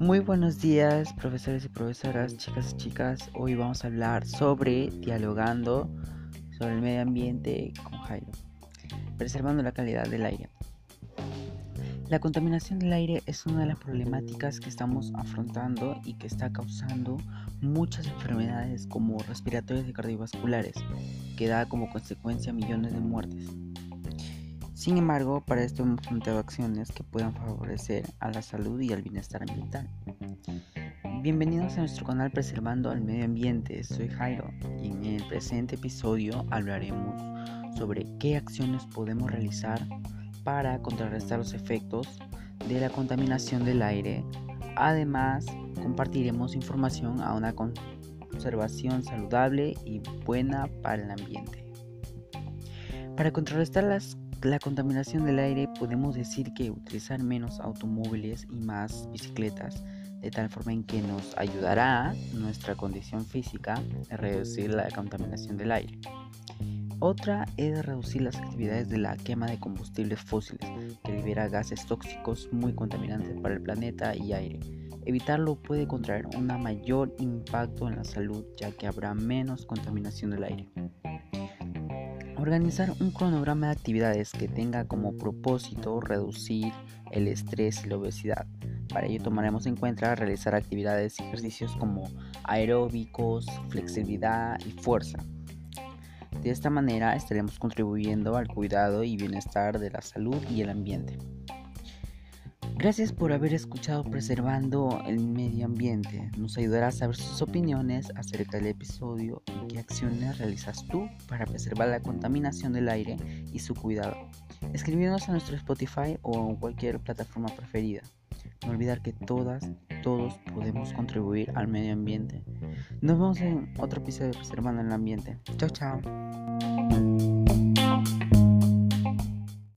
Muy buenos días, profesores y profesoras, chicas y chicas. Hoy vamos a hablar sobre dialogando sobre el medio ambiente con Jairo, preservando la calidad del aire. La contaminación del aire es una de las problemáticas que estamos afrontando y que está causando muchas enfermedades como respiratorias y cardiovasculares, que da como consecuencia millones de muertes. Sin embargo, para esto hemos planteado acciones que puedan favorecer a la salud y al bienestar ambiental. Bienvenidos a nuestro canal Preservando al Medio Ambiente, soy Jairo y en el presente episodio hablaremos sobre qué acciones podemos realizar para contrarrestar los efectos de la contaminación del aire. Además, compartiremos información a una conservación saludable y buena para el ambiente. Para contrarrestar las la contaminación del aire podemos decir que utilizar menos automóviles y más bicicletas, de tal forma en que nos ayudará nuestra condición física a reducir la contaminación del aire. Otra es reducir las actividades de la quema de combustibles fósiles, que libera gases tóxicos muy contaminantes para el planeta y aire. Evitarlo puede contraer un mayor impacto en la salud, ya que habrá menos contaminación del aire. Organizar un cronograma de actividades que tenga como propósito reducir el estrés y la obesidad. Para ello tomaremos en cuenta realizar actividades y ejercicios como aeróbicos, flexibilidad y fuerza. De esta manera estaremos contribuyendo al cuidado y bienestar de la salud y el ambiente. Gracias por haber escuchado Preservando el Medio Ambiente. Nos ayudará a saber sus opiniones acerca del episodio y qué acciones realizas tú para preservar la contaminación del aire y su cuidado. Escribiéndonos a nuestro Spotify o cualquier plataforma preferida. No olvidar que todas, todos podemos contribuir al medio ambiente. Nos vemos en otro episodio de Preservando el Ambiente. Chao, chao.